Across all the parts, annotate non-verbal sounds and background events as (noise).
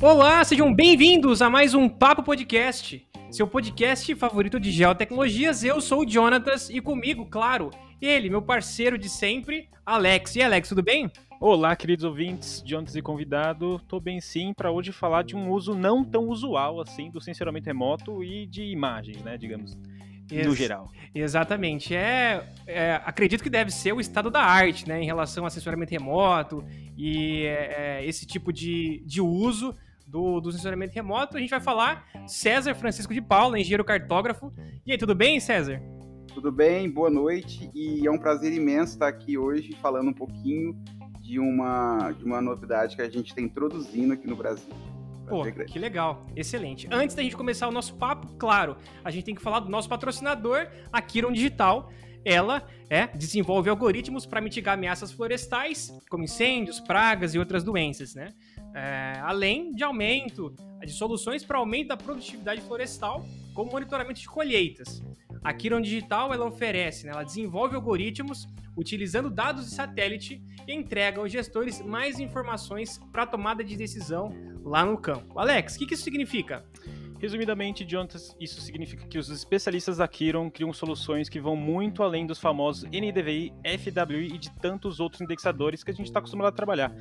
Olá, sejam bem-vindos a mais um Papo Podcast, seu podcast favorito de geotecnologias. Eu sou o Jonatas e comigo, claro, ele, meu parceiro de sempre, Alex. E Alex, tudo bem? Olá, queridos ouvintes, Jonatas e convidado. Tô bem sim para hoje falar de um uso não tão usual assim do sensoramento remoto e de imagens, né, digamos no geral. Exatamente. É, é, acredito que deve ser o estado da arte, né, em relação a sensoramento remoto e é, é, esse tipo de, de uso do, do sensoramento remoto. A gente vai falar César Francisco de Paula, engenheiro cartógrafo. E aí, tudo bem, César? Tudo bem, boa noite. E é um prazer imenso estar aqui hoje falando um pouquinho de uma, de uma novidade que a gente está introduzindo aqui no Brasil. Pô, que legal, excelente. Antes da gente começar o nosso papo, claro, a gente tem que falar do nosso patrocinador, a Kiron Digital. Ela é, desenvolve algoritmos para mitigar ameaças florestais, como incêndios, pragas e outras doenças, né? É, além de aumento de soluções para aumento da produtividade florestal, como monitoramento de colheitas. A Kiron Digital ela oferece, né, ela desenvolve algoritmos utilizando dados de satélite e entrega aos gestores mais informações para tomada de decisão lá no campo. Alex, o que, que isso significa? Resumidamente, Jonathan, isso significa que os especialistas da Kiron criam soluções que vão muito além dos famosos NDVI, FWI e de tantos outros indexadores que a gente está acostumado a trabalhar.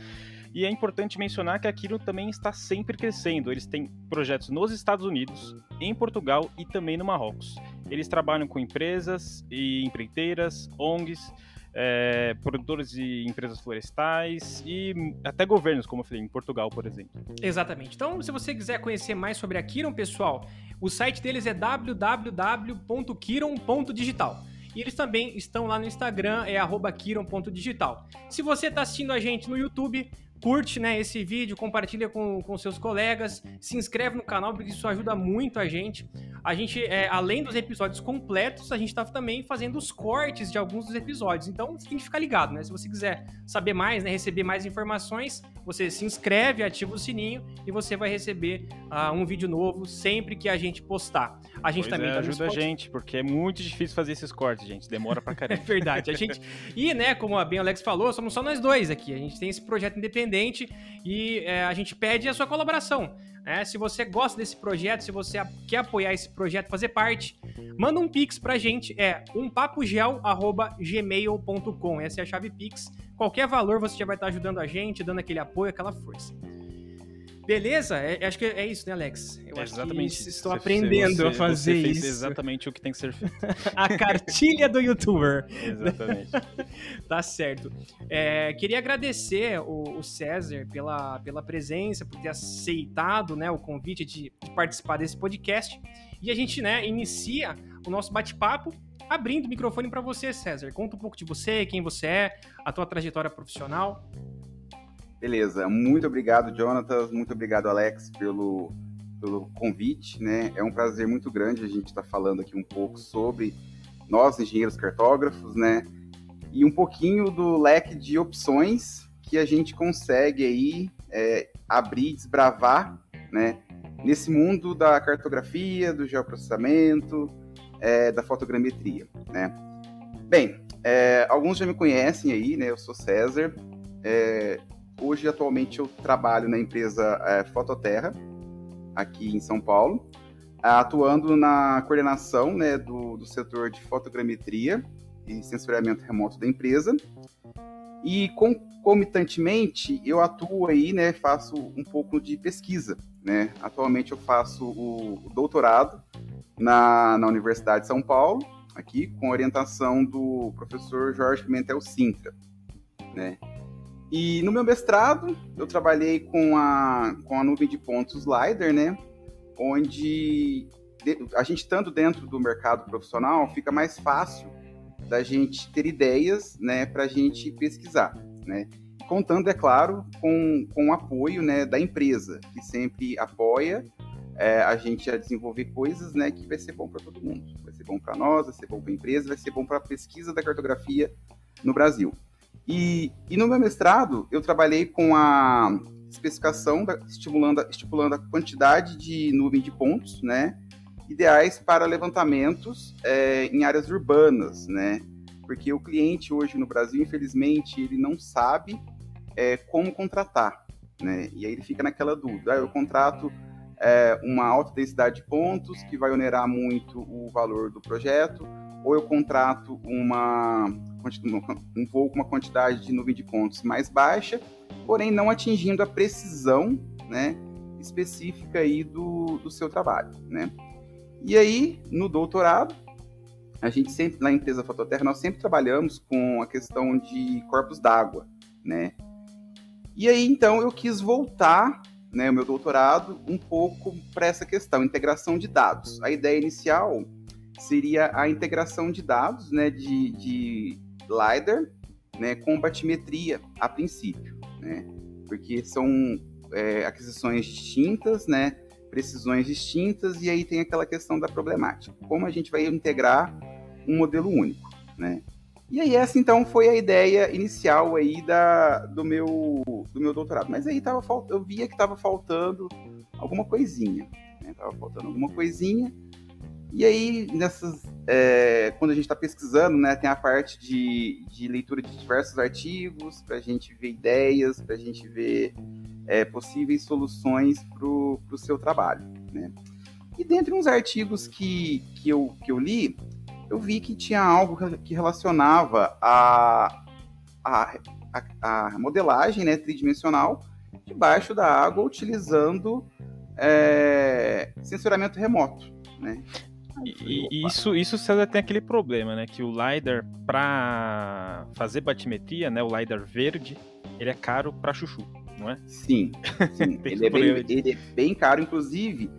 E é importante mencionar que a Kiron também está sempre crescendo. Eles têm projetos nos Estados Unidos, em Portugal e também no Marrocos. Eles trabalham com empresas e empreiteiras, ONGs, é, produtores de empresas florestais e até governos, como eu falei, em Portugal, por exemplo. Exatamente. Então, se você quiser conhecer mais sobre a Kiron, pessoal, o site deles é www.kiron.digital. E eles também estão lá no Instagram, é kiron.digital. Se você está assistindo a gente no YouTube, curte né, esse vídeo, compartilha com, com seus colegas, se inscreve no canal, porque isso ajuda muito a gente. A gente, é, além dos episódios completos, a gente está também fazendo os cortes de alguns dos episódios. Então você tem que ficar ligado, né? Se você quiser saber mais, né, receber mais informações, você se inscreve, ativa o sininho e você vai receber uh, um vídeo novo sempre que a gente postar. A gente pois também é, tá ajuda a gente, porque é muito difícil fazer esses cortes, gente. Demora pra (laughs) caramba. é verdade. A gente e né, como a bem Alex falou, somos só nós dois aqui. A gente tem esse projeto independente e é, a gente pede a sua colaboração. É, se você gosta desse projeto, se você quer apoiar esse projeto, fazer parte, manda um pix pra gente, é umpapogel@gmail.com. Essa é a chave pix. Qualquer valor você já vai estar ajudando a gente, dando aquele apoio, aquela força. Beleza? É, acho que é isso, né, Alex? Eu é exatamente. Que estou você, aprendendo você, a fazer você fez isso. exatamente o que tem que ser feito. (laughs) a cartilha do youtuber. exatamente. (laughs) tá certo. É, queria agradecer o, o, César pela, pela presença, por ter aceitado né, o convite de, de participar desse podcast. E a gente né, inicia o nosso bate-papo abrindo o microfone para você, César. Conta um pouco de você, quem você é, a tua trajetória profissional. Beleza, muito obrigado, Jonatas, muito obrigado, Alex, pelo, pelo convite, né? É um prazer muito grande a gente estar tá falando aqui um pouco sobre nós, engenheiros cartógrafos, né? E um pouquinho do leque de opções que a gente consegue aí é, abrir, desbravar, né? Nesse mundo da cartografia, do geoprocessamento, é, da fotogrametria, né? Bem, é, alguns já me conhecem aí, né? Eu sou César, é, Hoje, atualmente, eu trabalho na empresa é, Fototerra, aqui em São Paulo, atuando na coordenação né, do, do setor de fotogrametria e sensoriamento remoto da empresa. E concomitantemente, eu atuo aí, né, faço um pouco de pesquisa, né? Atualmente eu faço o, doutorado na, na Universidade de São Paulo, aqui com orientação do professor Jorge Pimentel Sintra, né? E no meu mestrado, eu trabalhei com a, com a nuvem de pontos Slider, né? Onde a gente, estando dentro do mercado profissional, fica mais fácil da gente ter ideias, né, para a gente pesquisar, né? Contando, é claro, com, com o apoio né, da empresa, que sempre apoia é, a gente a desenvolver coisas né, que vai ser bom para todo mundo. Vai ser bom para nós, vai ser bom para a empresa, vai ser bom para a pesquisa da cartografia no Brasil. E, e no meu mestrado, eu trabalhei com a especificação, da, estimulando, estipulando a quantidade de nuvem de pontos, né? Ideais para levantamentos é, em áreas urbanas, né? Porque o cliente hoje no Brasil, infelizmente, ele não sabe é, como contratar, né? E aí ele fica naquela dúvida, ah, eu contrato é, uma alta densidade de pontos que vai onerar muito o valor do projeto, ou eu contrato uma, um voo com uma quantidade de nuvem de pontos mais baixa, porém não atingindo a precisão né, específica aí do, do seu trabalho. Né? E aí, no doutorado, a gente sempre, na empresa Fototerra, nós sempre trabalhamos com a questão de corpos d'água, né? E aí, então, eu quis voltar né, o meu doutorado um pouco para essa questão, integração de dados. A ideia inicial seria a integração de dados né, de, de LiDAR né, com batimetria a princípio, né, porque são é, aquisições distintas, né, precisões distintas, e aí tem aquela questão da problemática. Como a gente vai integrar um modelo único, né? E aí essa então foi a ideia inicial aí da, do, meu, do meu doutorado. Mas aí tava, eu via que estava faltando alguma coisinha. Né? Tava faltando alguma coisinha. E aí, nessas, é, quando a gente está pesquisando, né, tem a parte de, de leitura de diversos artigos, para a gente ver ideias, para a gente ver é, possíveis soluções para o seu trabalho. Né? E dentre uns artigos que, que, eu, que eu li, eu vi que tinha algo que relacionava a, a, a, a modelagem né, tridimensional debaixo da água utilizando é, sensoramento remoto. Né? E, isso, isso César tem aquele problema, né? Que o LiDAR, para fazer batimetria, né? O LiDAR verde, ele é caro para chuchu, não é? Sim, (laughs) sim. ele, é bem, ele, é bem, caro, inclusive,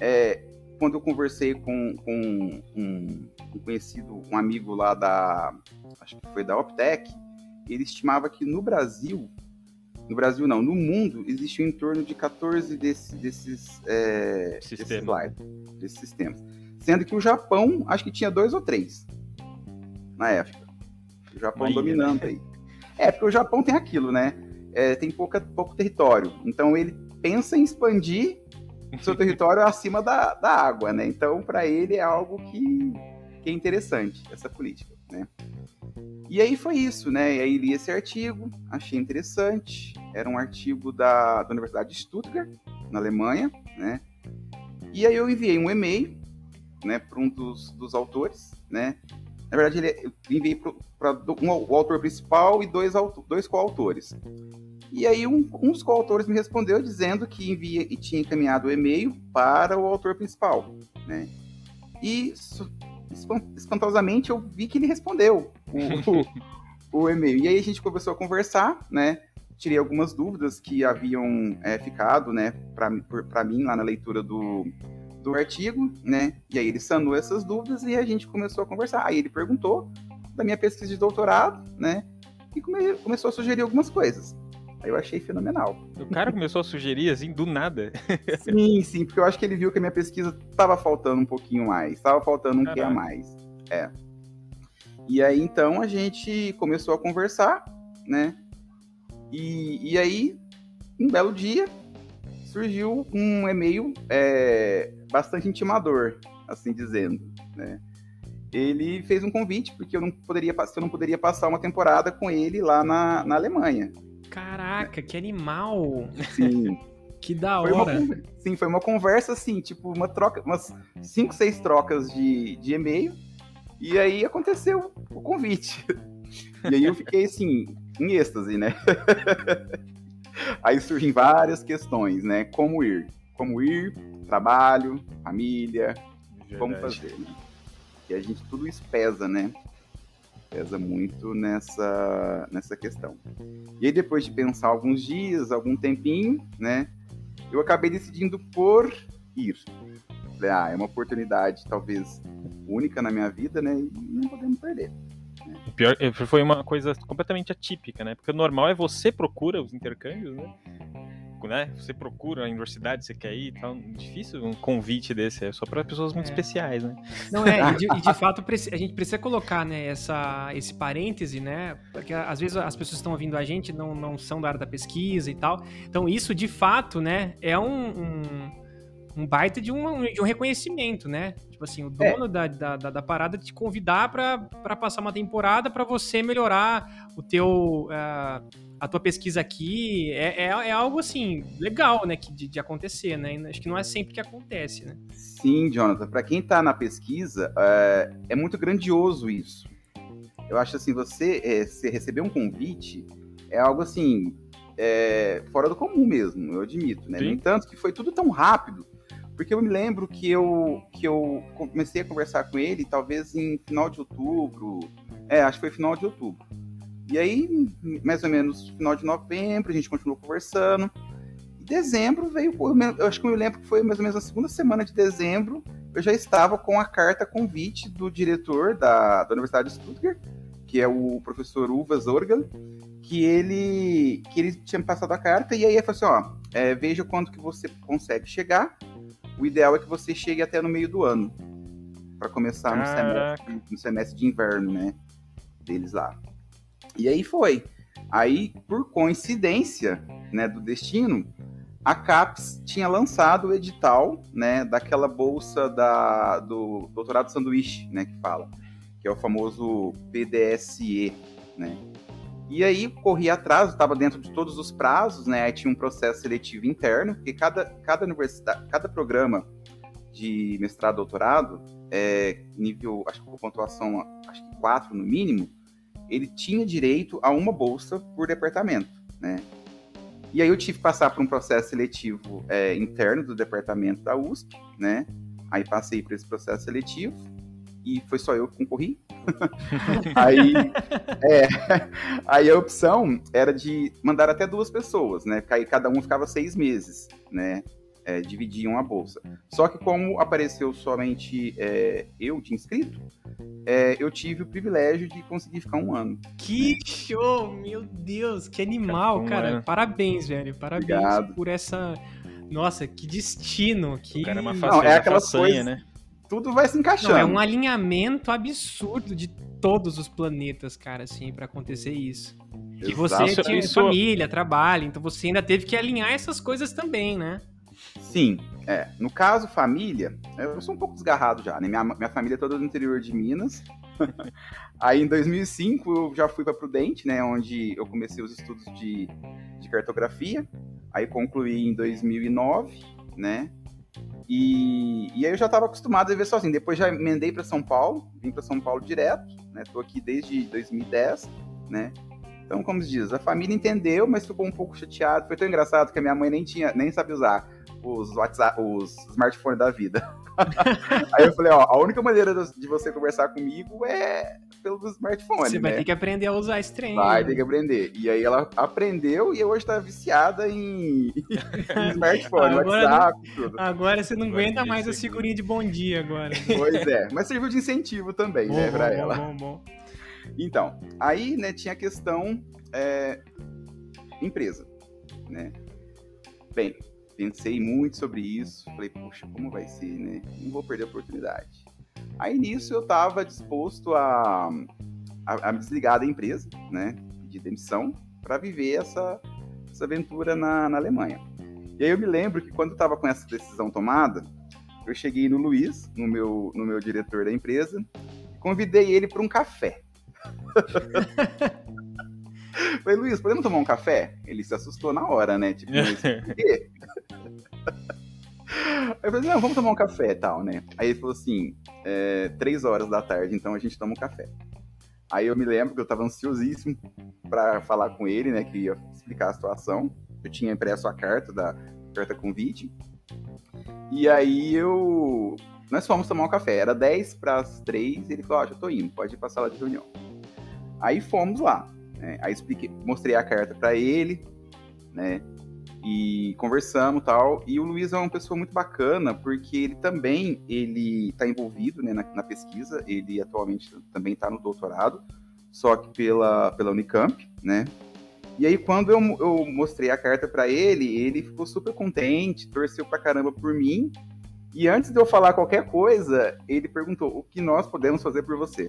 é, quando eu conversei com, com um, um, conhecido, um amigo lá da, acho que foi da Optec, ele estimava que no Brasil, no Brasil não, no mundo, existiam em torno de 14 desse, desses, é, Sistema. desses, desses sistemas. Sendo que o Japão, acho que tinha dois ou três na época. O Japão dominando né? aí. É, porque o Japão tem aquilo, né? É, tem pouca, pouco território. Então ele pensa em expandir seu (laughs) território acima da, da água, né? Então, para ele é algo que, que é interessante, essa política, né? E aí foi isso, né? E aí li esse artigo, achei interessante. Era um artigo da, da Universidade de Stuttgart, na Alemanha, né? E aí eu enviei um e-mail, né, para um dos, dos autores, né? Na verdade, ele, eu enviei para um, o autor principal e dois, dois coautores. E aí um, um dos coautores me respondeu dizendo que envia e tinha encaminhado o e-mail para o autor principal, né? E espantosamente eu vi que ele respondeu o, o, e-mail. E aí a gente começou a conversar, né? Tirei algumas dúvidas que haviam é, ficado, né, para mim lá na leitura do, do artigo, né? E aí ele sanou essas dúvidas e a gente começou a conversar. Aí ele perguntou da minha pesquisa de doutorado, né? E come, começou a sugerir algumas coisas. Aí eu achei fenomenal. O cara começou a sugerir assim do nada. (laughs) sim, sim, porque eu acho que ele viu que a minha pesquisa estava faltando um pouquinho mais, estava faltando um Caraca. que a mais. É. E aí então a gente começou a conversar, né? E, e aí, um belo dia, surgiu um e-mail é, bastante intimador, assim dizendo, né? Ele fez um convite porque eu não poderia, eu não poderia passar uma temporada com ele lá na, na Alemanha. Caraca, que animal! Sim. (laughs) que da hora. Foi uma, sim, foi uma conversa assim, tipo, uma troca, umas cinco, seis trocas de, de e-mail. E aí aconteceu o convite. (laughs) E aí eu fiquei assim, em êxtase, né? (laughs) aí surgem várias questões, né? Como ir? Como ir, trabalho, família, Verdade. como fazer, né? E a gente, tudo isso pesa, né? pesa muito nessa, nessa questão. E aí, depois de pensar alguns dias, algum tempinho, né, eu acabei decidindo por ir. Falei, ah, é uma oportunidade talvez única na minha vida, né, e não podemos perder. Né. O pior foi uma coisa completamente atípica, né? Porque o normal é você procura os intercâmbios, né? Né? Você procura a universidade, você quer ir tal. Difícil um convite desse, é só para pessoas muito é. especiais, né? Não é, e de, e de, (laughs) fato a gente precisa colocar, né, essa, esse parêntese, né? Porque às vezes as pessoas que estão ouvindo a gente não, não são da área da pesquisa e tal. Então, isso de fato, né, é um, um um baita de um, de um reconhecimento, né? Tipo assim, o dono é. da, da, da, da, parada te convidar para passar uma temporada para você melhorar o teu. Uh, a tua pesquisa aqui é, é, é, algo assim legal, né, de, de acontecer, né? Acho que não é sempre que acontece, né? Sim, Jonathan. Para quem está na pesquisa, é, é, muito grandioso isso. Eu acho assim, você, é, você receber um convite é algo assim é, fora do comum mesmo, eu admito, né? Sim. No entanto, que foi tudo tão rápido porque eu me lembro que eu, que eu comecei a conversar com ele, talvez em final de outubro. É, acho que foi final de outubro. E aí, mais ou menos final de novembro, a gente continuou conversando. Em dezembro veio, eu acho que eu me lembro que foi mais ou menos na segunda semana de dezembro, eu já estava com a carta convite do diretor da, da Universidade de Stuttgart, que é o professor Uva Zorgal, que ele, que ele tinha passado a carta, e aí ele falou assim, ó, é, veja quanto que você consegue chegar, o ideal é que você chegue até no meio do ano. para começar no semestre, no semestre, de inverno, né? Deles lá. E aí foi. Aí, por coincidência, né, do destino, a CAPES tinha lançado o edital, né, daquela bolsa da, do doutorado sanduíche, né, que fala, que é o famoso PDSE, né. E aí corri atrás, estava dentro de todos os prazos, né? Aí tinha um processo seletivo interno, porque cada, cada universidade, cada programa de mestrado, doutorado, é, nível, acho que com pontuação, acho que 4 no mínimo, ele tinha direito a uma bolsa por departamento, né? E aí eu tive que passar por um processo seletivo é, interno do departamento da USP, né? Aí passei por esse processo seletivo e foi só eu que concorri. (laughs) aí, é, aí a opção era de mandar até duas pessoas, né? Aí cada um ficava seis meses, né? É, dividiam a bolsa. Só que como apareceu somente é, eu de inscrito, é, eu tive o privilégio de conseguir ficar um ano. Que né? show! Meu Deus, que animal, cara. Parabéns, velho. Parabéns Obrigado. por essa. Nossa, que destino. Que... O cara é uma façanha, Não, é aquela coisa, né? tudo vai se encaixando. Não, é um alinhamento absurdo de todos os planetas, cara, assim, para acontecer isso. Exato. E você tinha isso... família, trabalho, então você ainda teve que alinhar essas coisas também, né? Sim, é. No caso, família, eu sou um pouco desgarrado já, né? Minha, minha família é toda do interior de Minas. (laughs) Aí em 2005 eu já fui para Prudente, né? Onde eu comecei os estudos de, de cartografia. Aí concluí em 2009, né? E, e aí eu já estava acostumado a viver sozinho. Depois já emendei para São Paulo, vim para São Paulo direto, né? Tô aqui desde 2010, né? Então, como se diz, a família entendeu, mas ficou um pouco chateado. Foi tão engraçado que a minha mãe nem tinha, nem sabe usar os WhatsApp, os smartphones da vida. (laughs) Aí eu falei, ó, a única maneira de você conversar comigo é pelo smartphone. Você vai né? ter que aprender a usar esse trem. Vai ter que aprender. E aí ela aprendeu e hoje tá viciada em, (laughs) em smartphone, agora WhatsApp, não... tudo. Agora você não aguenta mais a figurinha de bom dia agora. (laughs) Pois é, mas serviu de incentivo também, bom, né, pra bom, ela. Bom, bom, Então, aí, né, tinha a questão é, empresa, né? Bem, pensei muito sobre isso, falei, poxa, como vai ser, né? Não vou perder a oportunidade. Aí nisso eu estava disposto a, a, a, me desligar da empresa, né? De demissão, para viver essa, essa aventura na, na Alemanha. E aí eu me lembro que quando eu estava com essa decisão tomada, eu cheguei no Luiz, no meu, no meu diretor da empresa, e convidei ele para um café. (laughs) Falei, Luiz, podemos tomar um café? Ele se assustou na hora, né? Tipo, por quê? (laughs) Eu falei, não, vamos tomar um café e tal, né? Aí ele falou assim, é, três horas da tarde, então a gente toma um café. Aí eu me lembro que eu tava ansiosíssimo para falar com ele, né? Que ia explicar a situação. Eu tinha impresso a carta da carta convite. E aí eu. Nós fomos tomar um café. Era 10 para as 3 e ele falou: Ó, oh, já tô indo, pode ir pra sala de reunião. Aí fomos lá. Né? Aí expliquei, mostrei a carta para ele, né? E conversamos tal. E o Luiz é uma pessoa muito bacana, porque ele também ele está envolvido né, na, na, pesquisa, ele atualmente também está no doutorado, só que pela, pela Unicamp, né? E aí, quando eu, eu mostrei a carta para ele, ele ficou super contente, torceu pra caramba por mim. E antes de eu falar qualquer coisa, ele perguntou: o que nós podemos fazer por você?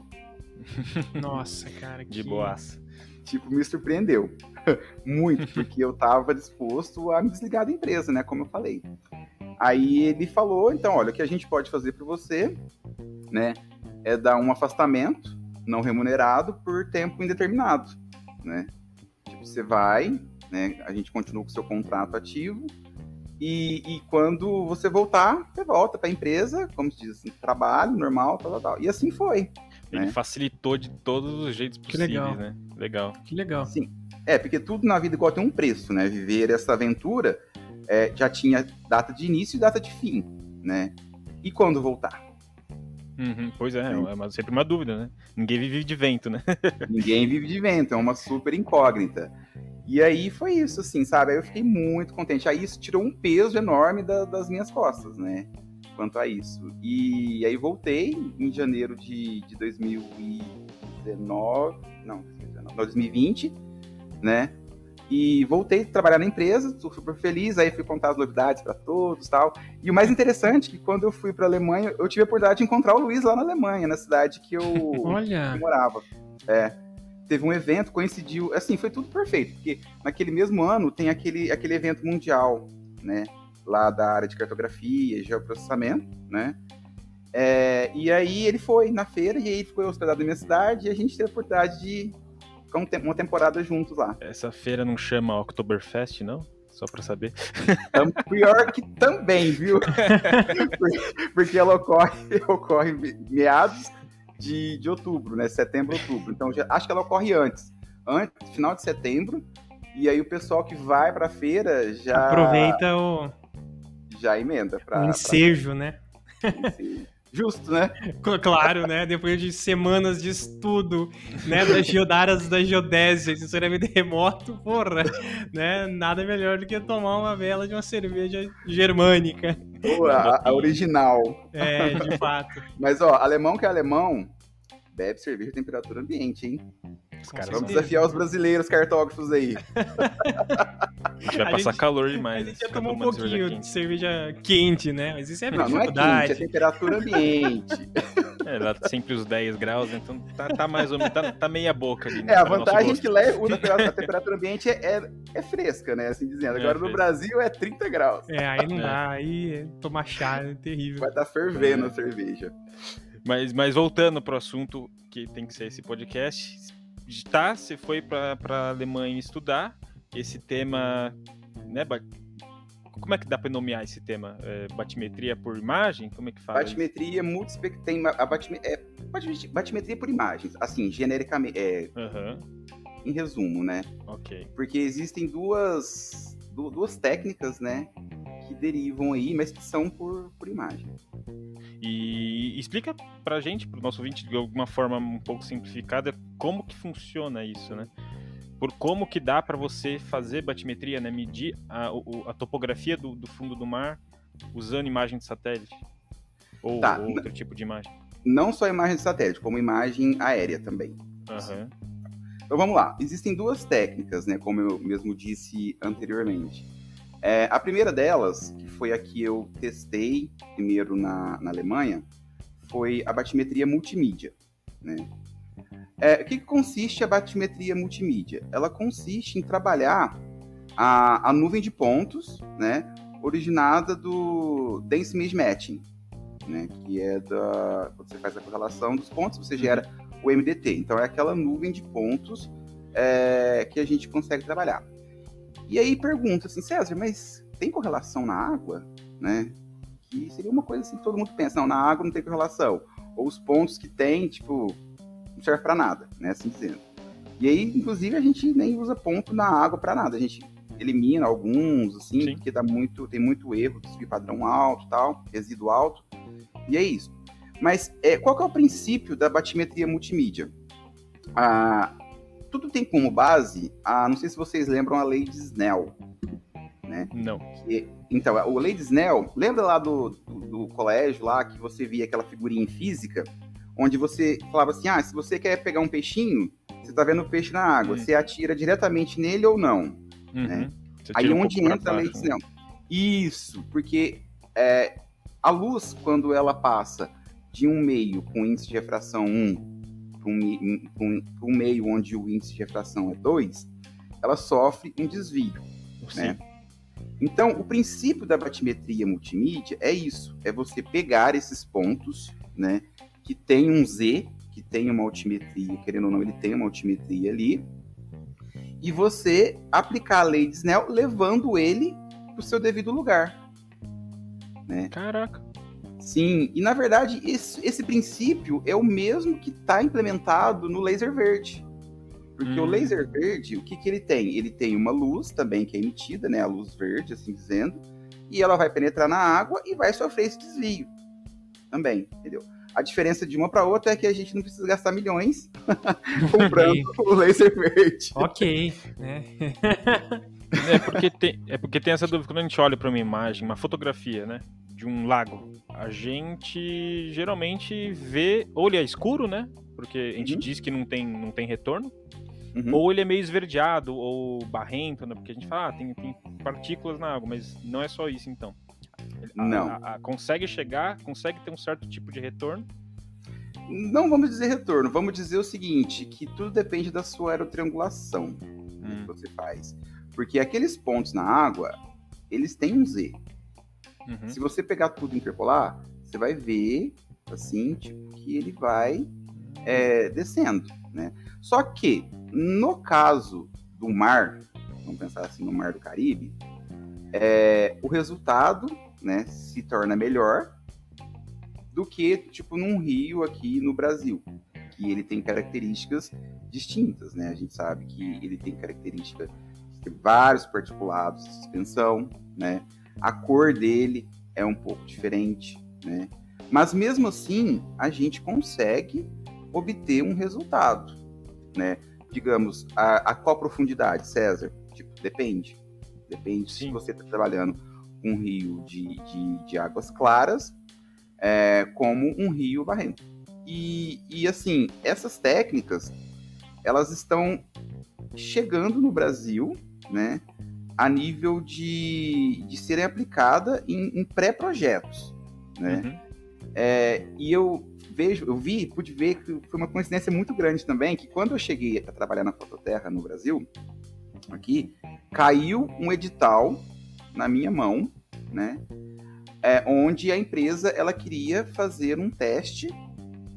(laughs) Nossa, cara, que... De boaça tipo, me surpreendeu (laughs) muito, porque eu estava disposto a me desligar da empresa, né? Como eu falei. Aí ele falou, então, olha, o que a gente pode fazer para você, né, é dar um afastamento não remunerado por tempo indeterminado, né? Tipo, você vai, né, a gente continua com o seu contrato ativo, e, e, quando você voltar, você volta para a empresa, como se diz, assim, trabalho normal, tal, tal, tal. E assim foi. Ele né? facilitou de todos os jeitos possíveis, legal. né? Legal. Que legal. Sim. É, porque tudo na vida igual tem um preço, né? Viver essa aventura é, já tinha data de início e data de fim, né? E quando voltar? Uhum, pois é, Sim. é uma- sempre uma dúvida, né? Ninguém vive de vento, né? (laughs) Ninguém vive de vento, é uma super incógnita. E aí foi isso, assim, sabe? Aí eu fiquei muito contente. Aí isso tirou um peso enorme da- das minhas costas, né? Quanto a isso. E aí voltei em janeiro de, de 2019. Não, 2019, 2020, né? E voltei a trabalhar na empresa, tô super feliz, aí fui contar as novidades para todos tal. E o mais interessante é que quando eu fui para Alemanha, eu tive a oportunidade de encontrar o Luiz lá na Alemanha, na cidade que eu, (laughs) que morava. É. Teve um evento, coincidiu. Assim, foi tudo perfeito, porque naquele mesmo ano tem aquele, aquele evento mundial, né? Lá da área de cartografia e geoprocessamento, né? É, e aí ele foi na feira e aí ficou hospedado na minha cidade e a gente teve a oportunidade de ficar um tem- uma temporada juntos lá. Essa feira não chama Oktoberfest, não? Só pra saber. Tam- Pior que (laughs) também, viu? (laughs) Por- Porque ela ocorre, (laughs) ocorre me- meados de, de outubro, né? Setembro, outubro. Então já, acho que ela ocorre antes. Antes, final de setembro. E aí o pessoal que vai pra feira já, aproveita o, já emenda o pra, ensejo, né? pra- Justo, né? Cl- Claro, né? Depois de semanas de estudo, né? Das geodárias da geodésia, sensoramento remoto, porra, né? Nada melhor do que tomar uma vela de uma cerveja germânica. Pô, a, a original. É, de fato. Mas, ó, alemão que é alemão, cerveja a temperatura ambiente, hein? Os caras Vamos desafiar os brasileiros cartógrafos aí. A gente vai A passar gente- calor A demais. gente já tomou um pouquinho de cerveja quente, né? Mas isso é Não, não é quente, é temperatura ambiente. É, lá sempre os 10 graus, então tá, tá mais ou menos, tá, tá meia boca ali. né, É, a vantagem é que lá é- o- a temperatura ambiente é, é, é fresca, né? Assim dizendo. É Agora no fresca. Brasil é 30 graus. É, aí não É. dá, aí tomar chá é terrível. Vai estar fervendo a cerveja. Mas, mas voltando pro assunto que tem que ser esse podcast, tá, você foi pra, pra Alemanha estudar esse tema, né, como é que dá pra nomear esse tema? É, batimetria por imagem? Como é que fala? Batimetria multispec... tem a batime- é, batimetria, batimetria por imagens. Assim, genericamente, é, Aham, em resumo, né? ok. Porque existem duas, du- duas técnicas, né? Que derivam aí, mas que são por, por imagem. E explica pra gente, pro nosso ouvinte, de alguma forma um pouco simplificada, como que funciona isso, né? Por como que dá pra você fazer batimetria, né? Medir a, a topografia do, do fundo do mar usando imagem de satélite. Ou, Tá. ou outro tipo de imagem. Não só imagem de satélite, como imagem aérea também. Aham. Então vamos lá. Existem duas técnicas, né? Como eu mesmo disse anteriormente. É, a primeira delas, que foi a que eu testei primeiro na, na Alemanha, foi a batimetria multimídia. Né? É, o que, que consiste a batimetria multimídia? Ela consiste em trabalhar a, a nuvem de pontos, né? Originada do Dense Image Matching, né? Que é da. Quando você faz a correlação dos pontos, você gera o MDT. Então é aquela nuvem de pontos é, que a gente consegue trabalhar. E aí pergunta assim, César, mas tem correlação na água? Né? Que seria uma coisa assim que todo mundo pensa, não, na água não tem correlação. Ou os pontos que tem, tipo, não serve para nada, né? Assim dizendo. E aí, inclusive, a gente nem usa ponto na água para nada. A gente elimina alguns, assim, Sim. porque dá muito, tem muito erro, desvio padrão alto tal, resíduo alto. E é isso. Mas é, qual é o princípio da batimetria multimídia? Ah, tudo tem como base, a, não sei se vocês lembram a lei de Snell. Não. Que- então, o lei de Snell, lembra lá do, do, do colégio lá que você via aquela figurinha em física, onde você falava assim, ah, se você quer pegar um peixinho, você tá vendo o peixe na água, Hum. você atira diretamente nele ou não? Uhum. Né? Aí um onde entra a lei de né? Snell. Isso, porque é, a luz, quando ela passa de um meio com índice de refração 1 para um, um, um meio onde o índice de refração é 2, ela sofre um desvio. Sim. né? Então, o princípio da batimetria multimídia é isso: é você pegar esses pontos, né, que tem um Z, que tem uma altimetria, querendo ou não, ele tem uma altimetria ali, e você aplicar a lei de Snell levando ele para o seu devido lugar. Né? Caraca. Sim, e na verdade esse, esse princípio é o mesmo que está implementado no laser verde. Porque hum. o laser verde, o que, que ele tem? Ele tem uma luz também que é emitida, né? A luz verde, assim dizendo, e ela vai penetrar na água e vai sofrer esse desvio também, entendeu? A diferença de uma para outra é que a gente não precisa gastar milhões (laughs) comprando o laser verde. Ok, né? (laughs) é, porque tem, é porque tem essa dúvida quando a gente olha para uma imagem, uma fotografia, né? De um lago. A gente geralmente vê. Ou ele é escuro, né? Porque a gente uhum. diz que não tem, não tem retorno. Uhum. Ou ele é meio esverdeado ou barrento, né? Porque a gente fala, ah, tem, tem partículas na água, mas não é só isso então. Não. A, a, consegue chegar, consegue ter um certo tipo de retorno? Não vamos dizer retorno, vamos dizer o seguinte, que tudo depende da sua aerotriangulação hum. que você faz. Porque aqueles pontos na água, eles têm um Z. Uhum. Se você pegar tudo e interpolar, você vai ver, assim, tipo, que ele vai é, descendo, né? Só que, no caso do mar, vamos pensar assim, no mar do Caribe, é, o resultado né, se torna melhor do que, tipo, num rio aqui no Brasil, que ele tem características distintas, né? A gente sabe que ele tem característica de ter vários particulados de suspensão, né? A cor dele é um pouco diferente, né? Mas mesmo assim, a gente consegue obter um resultado, né? Digamos, a, a qual profundidade, César? Tipo, depende. Depende Sim. se você está trabalhando um rio de, de, de águas claras é, como um rio barrento. E, e assim, essas técnicas, elas estão chegando no Brasil, né, a nível de, de serem aplicadas em, em pré-projetos, né? Uhum. É, e eu vejo, eu vi, pude ver que foi uma coincidência muito grande também, que quando eu cheguei a trabalhar na Fototerra no Brasil, aqui, caiu um edital na minha mão, né? É, onde a empresa ela queria fazer um teste,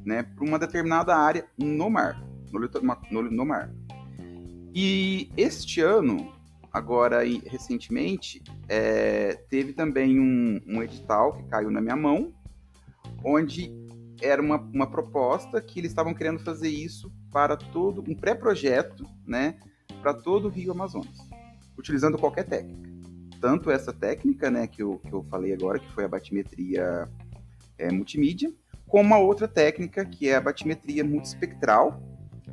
né, para uma determinada área no mar, no, no, no mar. E este ano, agora recentemente, é, teve também um, um, edital que caiu na minha mão, onde era uma, uma proposta que eles estavam querendo fazer isso para todo um pré-projeto, né, para todo o Rio Amazonas, utilizando qualquer técnica tanto essa técnica, né, que eu, que eu falei agora, que foi a batimetria é, multimídia, como a outra técnica, que é a batimetria multispectral,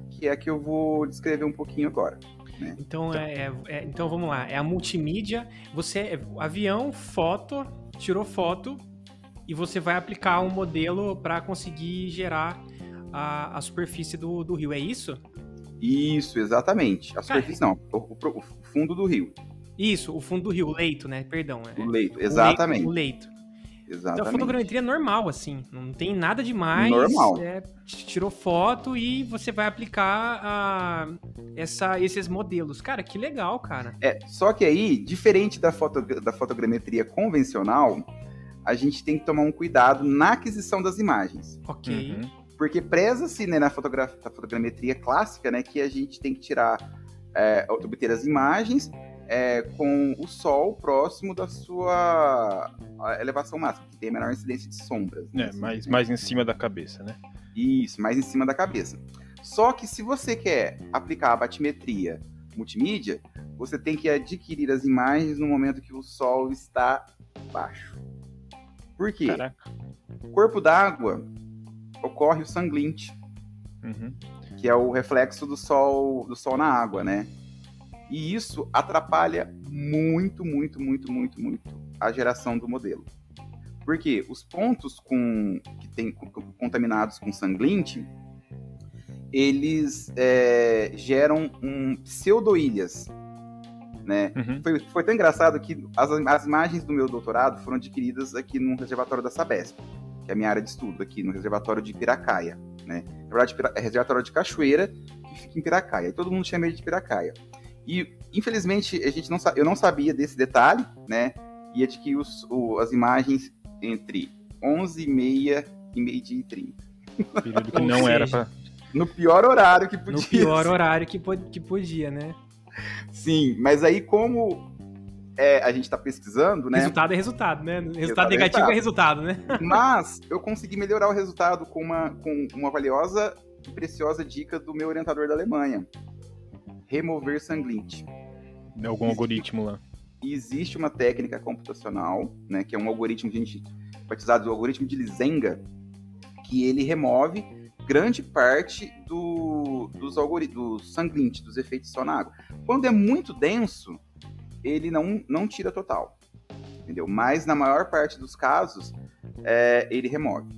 que é a que eu vou descrever um pouquinho agora. Né? Então, é, é, é, então vamos lá, é a multimídia, você, é, avião, foto, tirou foto, e você vai aplicar um modelo para conseguir gerar a, a superfície do, do rio, é isso? Isso, exatamente. A superfície não, o, o, o fundo do rio. Isso, o fundo do rio, o leito, né? Perdão. É. O leito, exatamente. O leito. O leito. Exatamente. Então a fotogrametria é normal, assim. Não tem nada demais. Normal. É, tirou foto e você vai aplicar a, essa, esses modelos. Cara, que legal, cara. É, só que aí, diferente da, foto, da fotogrametria convencional, a gente tem que tomar um cuidado na aquisição das imagens. Ok. Uhum. Porque preza-se né, na, fotogra na fotogrametria clássica, né, que a gente tem que tirar, é, obter as imagens é, com o Sol próximo da sua elevação máxima, que tem a menor incidência de sombras. Né? É, mais, mais em cima da cabeça, né? Isso, mais em cima da cabeça. Só que se você quer aplicar a batimetria multimídia, você tem que adquirir as imagens no momento que o Sol está baixo. Por quê? Caraca. Corpo d'água ocorre o sanglinte, uhum. que é o reflexo do sol, do sol na água, né? E isso atrapalha muito, muito, muito, muito, muito a geração do modelo. Porque os pontos com, que tem contaminados com sanglinte, eles é, geram um pseudoilhas. Né? Uhum. Foi, foi tão engraçado que as, as imagens do meu doutorado foram adquiridas aqui no reservatório da Sabesp, que é a minha área de estudo, aqui no reservatório de Piracaia. Né? Na verdade, é reservatório de Cachoeira, que fica em Piracaia. E todo mundo chama ele de Piracaia. E, infelizmente, a gente não, eu não sabia desse detalhe, né? E é de que os, o, as imagens entre 11h30 e meio-dia e 30. Período que não era pra... No pior horário que podia. No pior horário que, que podia, né? Sim, mas aí como é, a gente está pesquisando, né? Resultado é resultado, né? Resultado, resultado negativo é resultado. é resultado, né? Mas eu consegui melhorar o resultado com uma, com uma valiosa e preciosa dica do meu orientador da Alemanha. Remover sanglinte. Algum algoritmo lá. Existe uma técnica computacional, né, que é um algoritmo que a gente batizado do algoritmo de Lisenga, que ele remove grande parte do, dos algoritmos, do sanglinte, dos efeitos só na água. Quando é muito denso, ele não, não tira total, entendeu? Mas na maior parte dos casos, é, ele remove.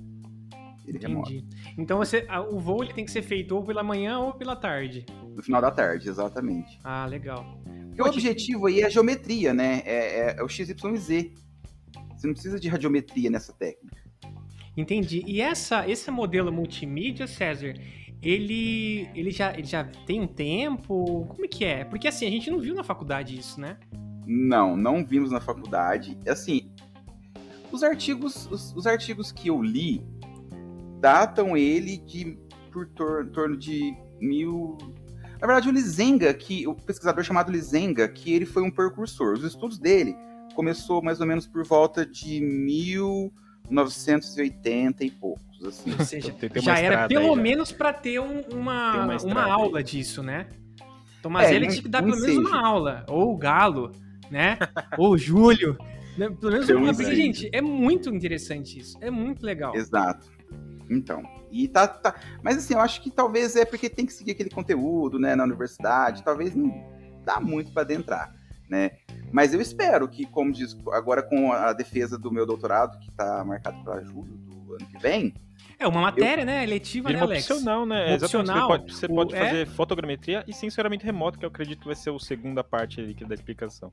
Ele Entendi. remove. Então você, o voo ele tem que ser feito ou pela manhã ou pela tarde. No final da tarde, exatamente. Ah, legal. Porque o objetivo aí é a geometria, né? É, é, é o XYZ. Você não precisa de radiometria nessa técnica. Entendi. E essa, esse modelo multimídia, César, ele, ele, já, ele já tem um tempo? Como é que é? Porque assim, a gente não viu na faculdade isso, né? Não, não vimos na faculdade. Assim, os artigos, os, os artigos que eu li datam ele de por tor torno de mil. Na verdade, o Lizenga, que o pesquisador chamado Lizenga, que ele foi um precursor. Os estudos dele começou mais ou menos por volta de mil 1980 e poucos, assim. Ou seja, já era pelo já. menos para ter um, uma, uma, uma aula disso, né? Tomás é, ele tinha que dar pelo menos uma aula. Ou o Galo, né? Ou o Júlio. Né? Pelo menos uma. Porque, gente, é muito interessante isso. É muito legal. Exato. Então. E tá, tá. Mas assim, eu acho que talvez é porque tem que seguir aquele conteúdo, né, na universidade. Talvez não dá muito para adentrar, né? Mas eu espero que, como diz, agora com a defesa do meu doutorado, que está marcado para julho do ano que vem. É uma matéria, eu... né? Eletiva, né, Alex? Opcional, né? Opcional. Você pode, você pode fazer é... fotogrametria e sensoramento remoto, que eu acredito que vai ser a segunda parte ali da explicação.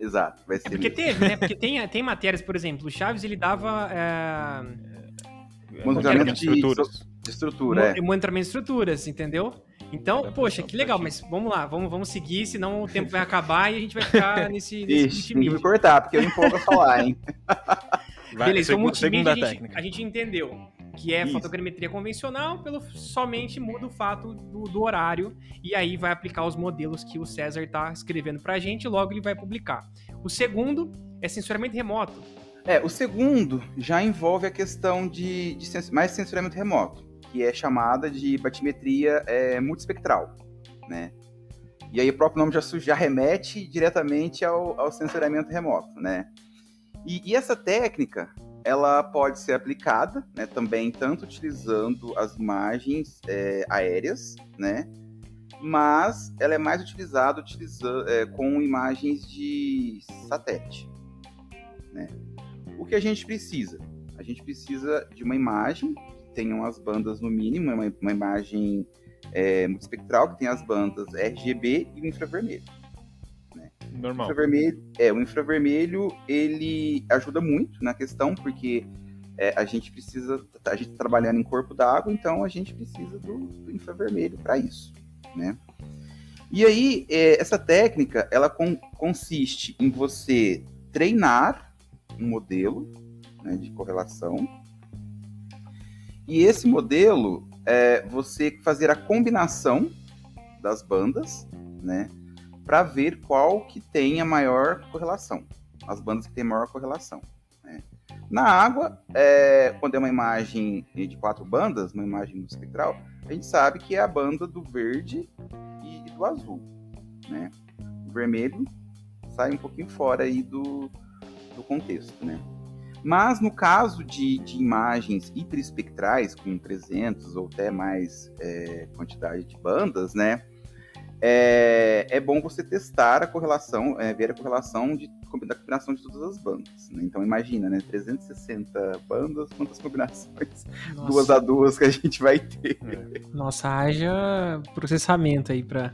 Exato, vai ser. É porque teve, né? Porque tem, tem matérias, por exemplo, o Chaves ele dava. É... Monitoramento de, estruturas. de estrutura. É. Monitoramento de estruturas, entendeu? Então, poxa, que legal, mas vamos lá, vamos, vamos seguir, senão o tempo vai acabar e a gente vai ficar (laughs) nesse, nesse Ixi, me cortar, porque eu empolgo a falar, hein? (laughs) Vai, Beleza, então multimídia a gente, a gente, entendeu que é Isso. fotogrametria convencional, pelo somente muda o fato do, do, horário e aí vai aplicar os modelos que o César está escrevendo para a gente e logo ele vai publicar. O segundo é sensoramento remoto. É, o segundo já envolve a questão de, de sens mais sensoramento remoto que é chamada de batimetria é, multispectral, né? E aí o próprio nome já, já remete diretamente ao, ao sensoramento remoto, né? E, e, essa técnica, ela pode ser aplicada, né, também tanto utilizando as imagens é, aéreas, né? Mas ela é mais utilizada utilizando, é, com imagens de satélite, né? O que a gente precisa? A gente precisa de uma imagem tenham as bandas no mínimo, uma, uma imagem é, espectral que tem as bandas RGB e o infravermelho. Né? Normal. O infravermelho, é, o infravermelho ele ajuda muito na questão, porque é, a gente precisa, a gente tá trabalhando em corpo d'água, então a gente precisa do, do infravermelho para isso, né? E aí, é, essa técnica, ela con consiste em você treinar um modelo né, de correlação e esse modelo é você fazer a combinação das bandas, né, para ver qual que tem a maior correlação, as bandas que têm maior correlação. Né. Na água, é, quando é uma imagem de quatro bandas, uma imagem espectral, a gente sabe que é a banda do verde e do azul, né? O vermelho sai um pouquinho fora aí do, do contexto, né? Mas no caso de, de imagens hiperespectrais, com 300 ou até mais é, quantidade de bandas, né? É, é, bom você testar a correlação, é, ver a correlação de, da combinação de todas as bandas. Né? Então imagina, né? 360 bandas, quantas combinações Nossa. duas a duas que a gente vai ter. É. Nossa, haja processamento aí para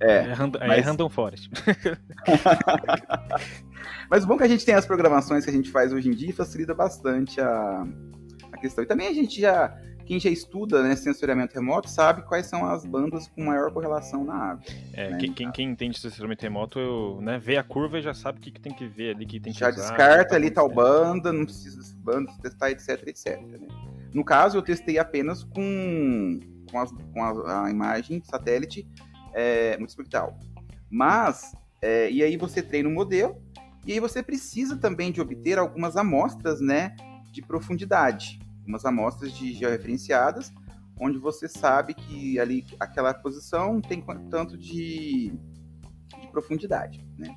é, é, random, é mas... é Random Forest. (laughs) (laughs) mas o bom que a gente tem as programações que a gente faz hoje em dia facilita bastante a, a questão. E também a gente já, quem já estuda né, sensoriamento remoto sabe quais são as bandas com maior correlação na água. É, né? quem, quem, entende sensoriamento remoto, eu, né, vê a curva e já sabe o que, que tem que ver ali, que tem que Já usar, descarta tá ali tal banda, não precisa desse banda, testar, etc, etc. né? No caso, eu testei apenas com, com, as- com a, a imagem satélite é, multispectral. Mas, é, e aí você treina o modelo, e aí você precisa também de obter algumas amostras, né, de profundidade. Umas amostras de georreferenciadas, onde você sabe que ali aquela posição tem tanto de, de profundidade, né?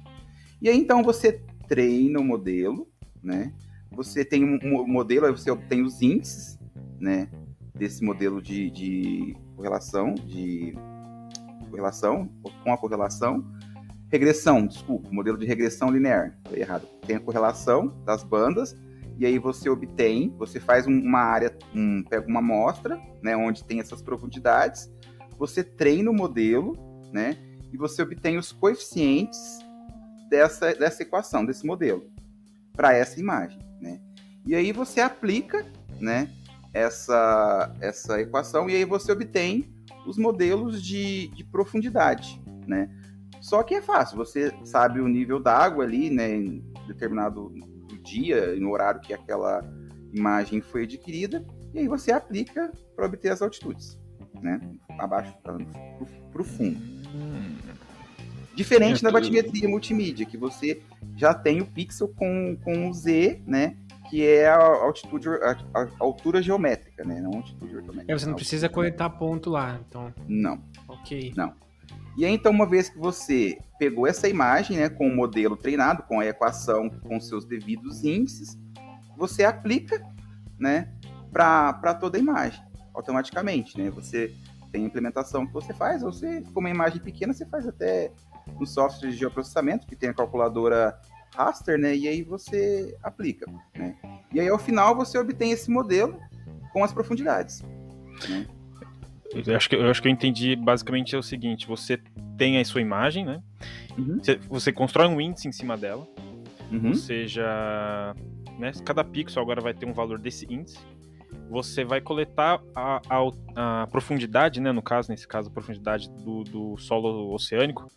E aí, então, você treina o modelo, né? Você tem um, um modelo, aí você obtém os índices, né? Desse modelo de, de correlação, de correlação, com a correlação. Regressão, desculpa, modelo de regressão linear, falei errado. Tem a correlação das bandas, e aí você obtém, você faz um- uma área, um, pega uma amostra, né? Onde tem essas profundidades, você treina o modelo, né? E você obtém os coeficientes dessa, dessa equação, desse modelo, para essa imagem, né? E aí você aplica, né, essa, essa equação e aí você obtém os modelos de, de profundidade, né? Só que é fácil, você sabe o nível da água ali, né, em determinado dia, no horário que aquela imagem foi adquirida, e aí você aplica para obter as altitudes, né? Abaixo, para o fundo. Diferente da batimetria multimídia, que você já tem o pixel com, com o Z, né? Que é a altitude, a, altura geométrica, né? Não altitude ortométrica. É, você não precisa coletar ponto lá, então, Não. ok. E aí, então, uma vez que você pegou essa imagem, né, com o modelo treinado, com a equação com seus devidos índices, você aplica, né, para toda a imagem, automaticamente, né? Você tem a implementação que você faz, ou você, com uma imagem pequena, você faz até no software de geoprocessamento, que tem a calculadora raster, né, e aí você aplica, né? E aí, ao final, você obtém esse modelo com as profundidades. Eu acho, que, eu acho que eu entendi basicamente é o seguinte: você tem a sua imagem, né? Uhum. Você, você constrói um índice em cima dela, Uhum. ou seja, né, cada pixel agora vai ter um valor desse índice. Você vai coletar a, a- a profundidade, né, no caso, nesse caso, a profundidade do, do solo oceânico,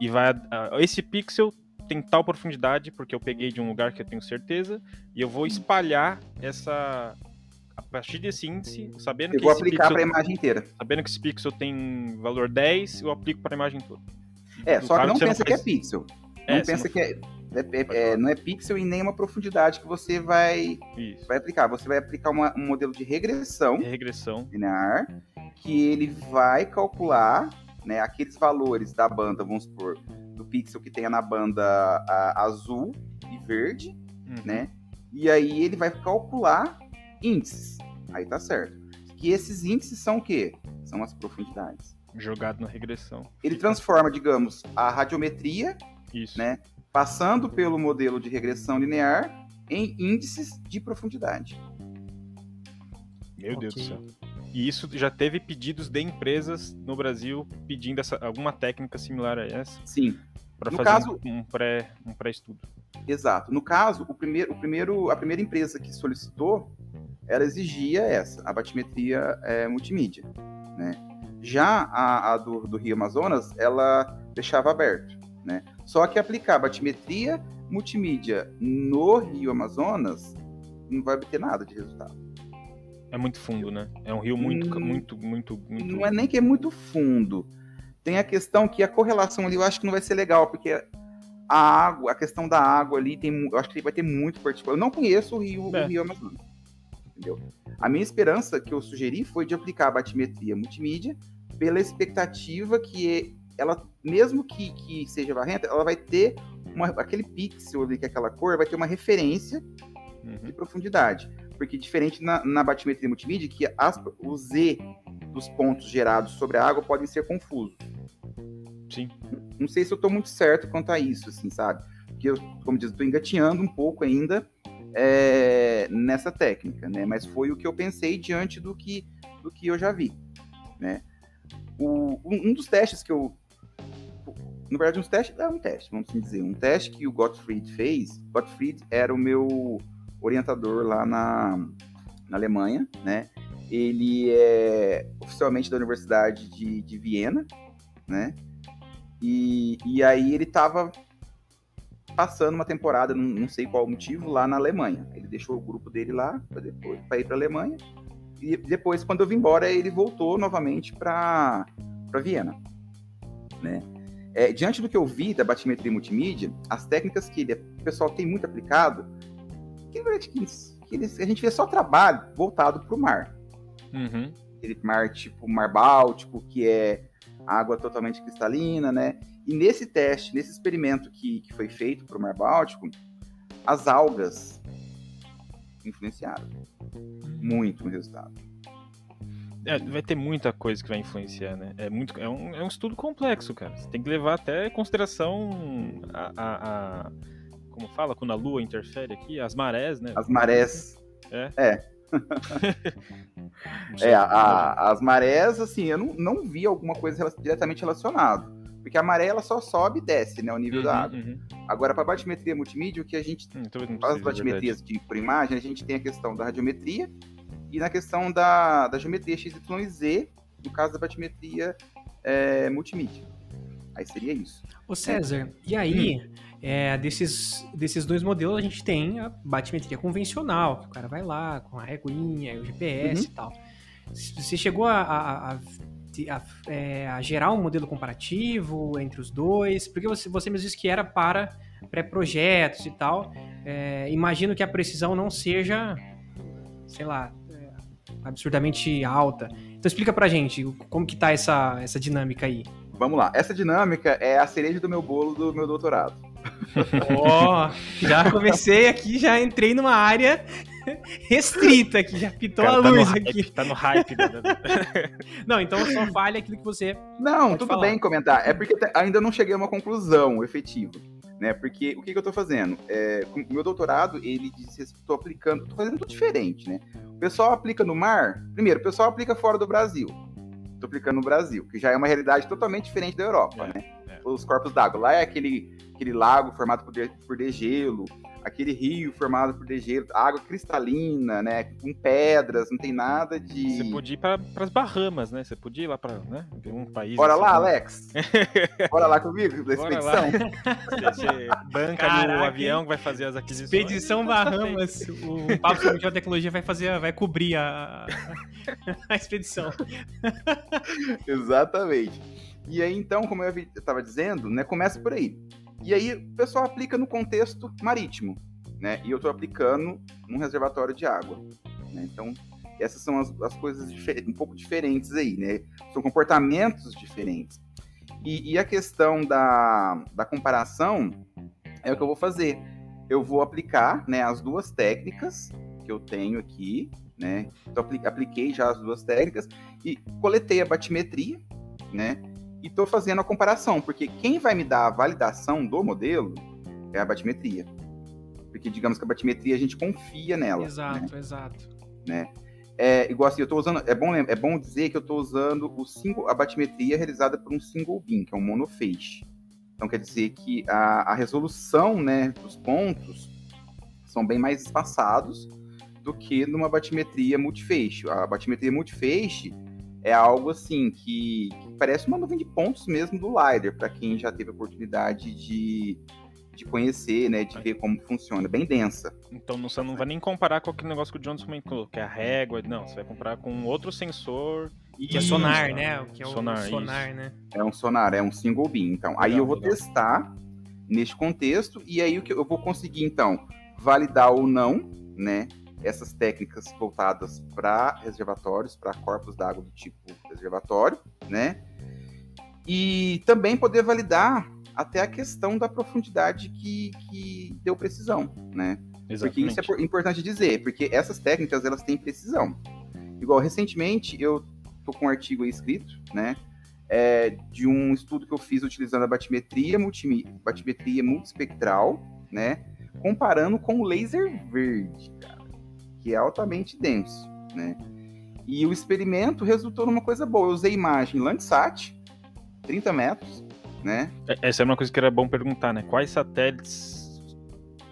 e vai. a- esse pixel tem tal profundidade, porque eu peguei de um lugar que eu tenho certeza, e eu vou espalhar essa. A partir desse índice, sabendo Eu que vou esse aplicar para a imagem inteira. Sabendo que esse pixel tem valor 10, eu aplico para a imagem toda. É, No só que não você não pensa que é pixel. É, Não pensa não- que é, é- é- é- não é pixel e nem uma profundidade que você vai, Isso. vai aplicar. Você vai aplicar uma- um modelo de regressão Regressão. linear que ele vai calcular né, aqueles valores da banda, vamos supor, do pixel que tenha na banda a- azul e verde, Uhum. né? E aí ele vai calcular índices. Aí tá certo. Que esses índices são o quê? São as profundidades. Jogado na regressão. Ele transforma, digamos, a radiometria Isso. né? passando pelo modelo de regressão linear em índices de profundidade. Meu Deus do céu. E isso já teve pedidos de empresas no Brasil pedindo essa, alguma técnica similar a essa Sim, para No fazer caso- um, um pré um pré-estudo. exato. No caso, o primeiro, o primeiro, a primeira empresa que solicitou, ela exigia essa, a batimetria é, multimídia, né? Já a, a do, do Rio Amazonas, ela deixava aberto, né? Só que aplicar batimetria multimídia no Rio Amazonas não vai obter nada de resultado. É muito fundo, né? É um rio muito, Hum, muito, muito, muito. não é nem que é muito fundo. Tem a questão que a correlação ali eu acho que não vai ser legal, porque a água, a questão da água ali, tem, eu acho que vai ter muito particular. Eu não conheço o Rio, É. o Rio Amazonas. Entendeu? A minha esperança que eu sugeri foi de aplicar a batimetria multimídia pela expectativa que ela, mesmo que, que seja varrenta, ela vai ter uma- aquele pixel ali, que é aquela cor, vai ter uma referência Uhum. de profundidade. Porque diferente na, na batimetria multimídia, que as- o Z dos pontos gerados sobre a água podem ser confusos. Sim. Não sei se eu estou muito certo quanto a isso, assim, sabe? Porque eu, como diz, estou engatinhando um pouco ainda é, nessa técnica, né? Mas foi o que eu pensei diante do que, do que eu já vi, né? O- um, dos testes que eu... Na verdade, um teste, é um teste, vamos assim dizer. Um teste que o Gottfried fez. Gottfried era o meu orientador lá na, na Alemanha, né? ele é oficialmente da Universidade de, de Viena, né? E, e aí ele estava passando uma temporada, não, não, sei qual motivo, lá na Alemanha. Ele deixou o grupo dele lá para depois para ir para a Alemanha. E depois, quando eu vim embora, ele voltou novamente para Viena, né? É, diante do que eu vi da batimetria multimídia, as técnicas que ele, o pessoal tem muito aplicado, que, que, que eles, a gente vê só trabalho voltado para o mar. Uhum. Aquele mar tipo mar báltico, que é água totalmente cristalina, né? E nesse teste, nesse experimento que, que foi feito para o mar báltico, as algas influenciaram muito no resultado. É, vai ter muita coisa que vai influenciar, né? É, muito, é, um, é um estudo complexo, cara. Você tem que levar até em consideração a, a, a como fala, quando a lua interfere aqui, as marés, né? As marés. É. É. (laughs) é, a, as marés, assim, eu não, não vi alguma coisa diretamente relacionada. Porque a maré ela só sobe e desce, né? O nível uhum, da água. Uhum. Agora, para batimetria multimídia, o que a gente. Hum, as batimetrias de, por imagem, a gente tem a questão da radiometria e na questão da, da geometria XYZ, no caso da batimetria é, multimídia. Aí seria isso. Ô César, e aí, hum. É, desses, desses dois modelos, a gente tem a batimetria convencional, que o cara vai lá com a reguinha, o GPS uhum. e tal. Você chegou a, a, a, a, é, a, gerar um modelo comparativo entre os dois? Porque você, você mesmo disse que era para pré-projetos e tal. É, imagino que a precisão não seja, sei lá, é, absurdamente alta. Então explica pra gente como que tá essa, essa dinâmica aí vamos lá. Essa dinâmica é a cereja do meu bolo do meu doutorado. Ó, oh, já comecei aqui, já entrei numa área restrita aqui, já pitou a tá luz tá aqui. Hype, tá no hype. Né? (laughs) não, então só fale aquilo que você. Não, tudo falar. bem comentar. É porque ainda não cheguei a uma conclusão efetiva. Né? Porque o que, que eu tô fazendo? É, o meu doutorado, ele disse, estou aplicando, tô fazendo tudo diferente, né? O pessoal aplica no mar, primeiro, o pessoal aplica fora do Brasil aplicando no Brasil, que já é uma realidade totalmente diferente da Europa, é, né? Os corpos d'água. Lá é aquele, aquele lago formado por, de, por degelo, aquele rio formado por degelo, água cristalina, né? Com pedras, não tem nada de. Você podia ir para as Bahamas, né? Você podia ir lá para né? um país. Bora assim, lá, né? Alex! (laughs) Bora lá comigo, da expedição. Você banca Caraca, ali o avião que vai fazer as aquisições. Expedição Bahamas. o Papo sobre Tecnologia vai fazer, vai cobrir a, (laughs) a expedição. Exatamente. E aí, então, como eu estava dizendo, né, começa por aí. E aí o pessoal aplica no contexto marítimo, né? E eu estou aplicando num reservatório de água. Né? Então, essas são as, as coisas um pouco diferentes aí, né? São comportamentos diferentes. E, e, a questão da, da comparação é o que eu vou fazer. Eu vou aplicar né, as duas técnicas que eu tenho aqui, né? Então, apliquei já as duas técnicas e coletei a batimetria, né? E estou fazendo a comparação, porque quem vai me dar a validação do modelo é a batimetria. Porque digamos que a batimetria a gente confia nela. Exato, né? exato. Né? É, igual assim, eu estou usando. É bom, é bom dizer que eu estou usando o single, a batimetria realizada por um single beam, que é um monophase. Então quer dizer que a, a resolução né, dos pontos são bem mais espaçados do que numa batimetria multiface. A batimetria multiface é algo assim que, parece uma nuvem de pontos mesmo do LiDAR, para quem já teve a oportunidade de, de conhecer, né, de ver como funciona, bem densa. Então você não vai nem comparar com aquele negócio que o Johnson comentou, que é a régua, não, você vai comparar com outro sensor. Que é sonar, né? Que é o sonar, sonar né? É um sonar, é um single beam. Então, legal, aí eu vou legal. testar neste contexto e aí o que eu vou conseguir então validar ou não, né? essas técnicas voltadas para reservatórios, para corpos d'água do tipo reservatório, né? E também poder validar até a questão da profundidade que, que deu precisão, né? Exatamente. Porque isso é importante dizer, porque essas técnicas elas têm precisão. Igual recentemente eu tô com um artigo escrito, né? É, de um estudo que eu fiz utilizando a batimetria, multi, batimetria multispectral, né? Comparando com o laser verde, cara que é altamente denso, né? E o experimento resultou numa coisa boa. Eu usei imagem Landsat, 30 metros, né? É, essa é uma coisa que era bom perguntar, né? Quais satélites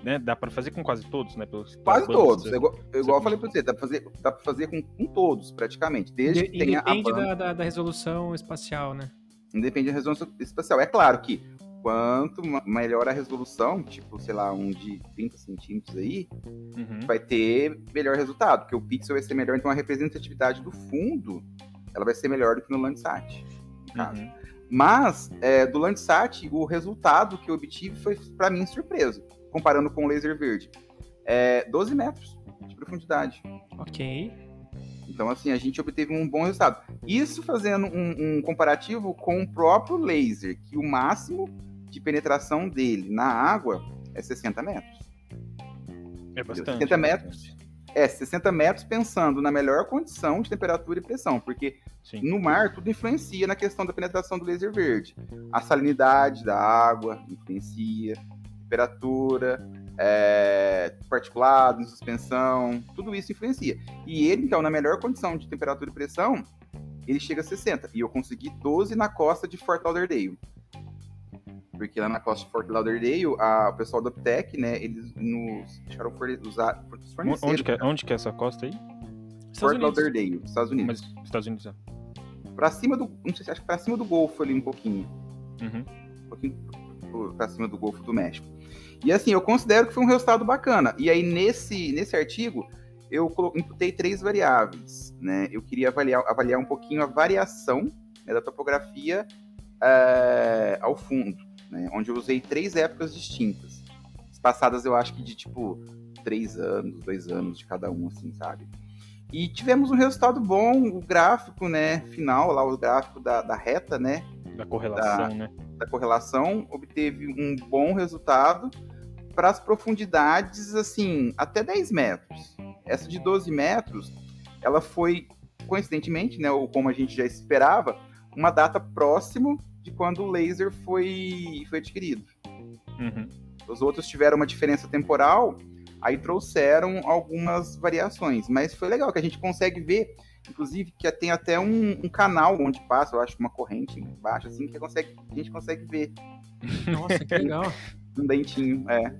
né? Dá para fazer com quase todos, né? Pelos, quase todos. É igual, igual eu falei para você, dá para fazer, dá pra fazer com, com todos, praticamente. Desde que tenha Depende da, da, da, resolução espacial, né? Independe da resolução espacial. É claro que quanto melhor a resolução, tipo, sei lá, um de 30 centímetros aí, uhum. vai ter melhor resultado, porque o pixel vai ser melhor, então a representatividade do fundo ela vai ser melhor do que no Landsat, no caso. Uhum. Mas, é, do Landsat, o resultado que eu obtive foi, para mim, surpresa, comparando com o laser verde. É 12 metros de profundidade. Ok. Então, assim, a gente obteve um bom resultado. Isso fazendo um, um comparativo com o próprio laser, que o máximo de penetração dele na água é 60 metros. É bastante. 60 metros. É, 60 metros pensando na melhor condição de temperatura e pressão, porque Sim. no mar tudo influencia na questão da penetração do laser verde. A salinidade da água influencia, temperatura, é, particulado, suspensão, tudo isso influencia. E ele, então, na melhor condição de temperatura e pressão, ele chega a 60. E eu consegui 12 na costa de Fort Lauderdale. Porque lá na costa de Fort Lauderdale, a, o pessoal do Uptech, né, eles nos deixaram usar, onde, que é, onde que é essa costa aí? Fort Lauderdale, Estados Unidos. Mas Estados Unidos, é. Pra cima do, não sei se acho que pra cima do Golfo ali um pouquinho. Uhum. Um pouquinho pra cima do Golfo do México. E assim, eu considero que foi um resultado bacana. E aí, nesse, nesse artigo, eu imputei três variáveis. Né? Eu queria avaliar, avaliar um pouquinho a variação né, da topografia é, ao fundo né? Onde eu usei três épocas distintas. Passadas, eu acho que de tipo três anos, dois anos de cada um, assim, sabe? E tivemos um resultado bom, o gráfico, né, final, lá o gráfico da, da reta, né? Da correlação, da, né? Da correlação, obteve um bom resultado para as profundidades, assim, até 10 metros. Essa de 12 metros, ela foi, coincidentemente, né, ou como a gente já esperava, uma data próximo de quando o laser foi, foi adquirido. Uhum. Os outros tiveram uma diferença temporal, aí trouxeram algumas variações, mas foi legal que a gente consegue ver, inclusive, que tem até um, um canal onde passa, eu acho, uma corrente embaixo, assim, que consegue, a gente consegue ver. Nossa, que legal. um dentinho, é.